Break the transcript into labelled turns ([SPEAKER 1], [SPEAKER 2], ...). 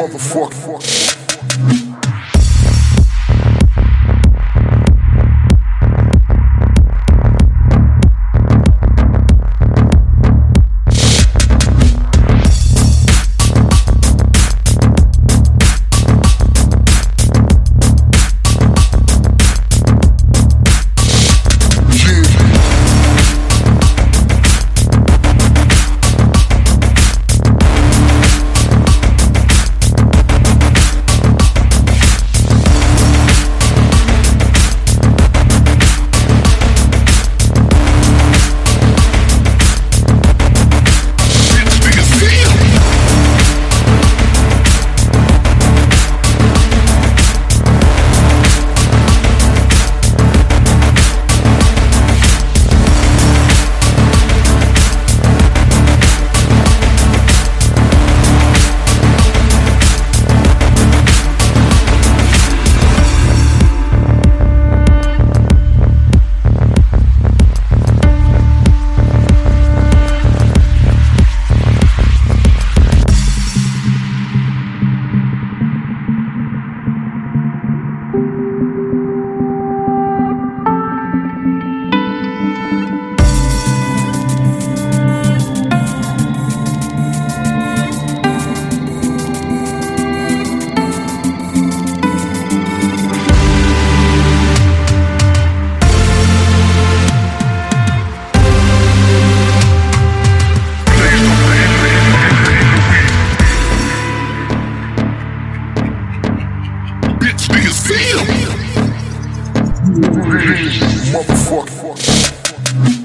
[SPEAKER 1] Yeah, motherfucker. Feel. Motherfucker.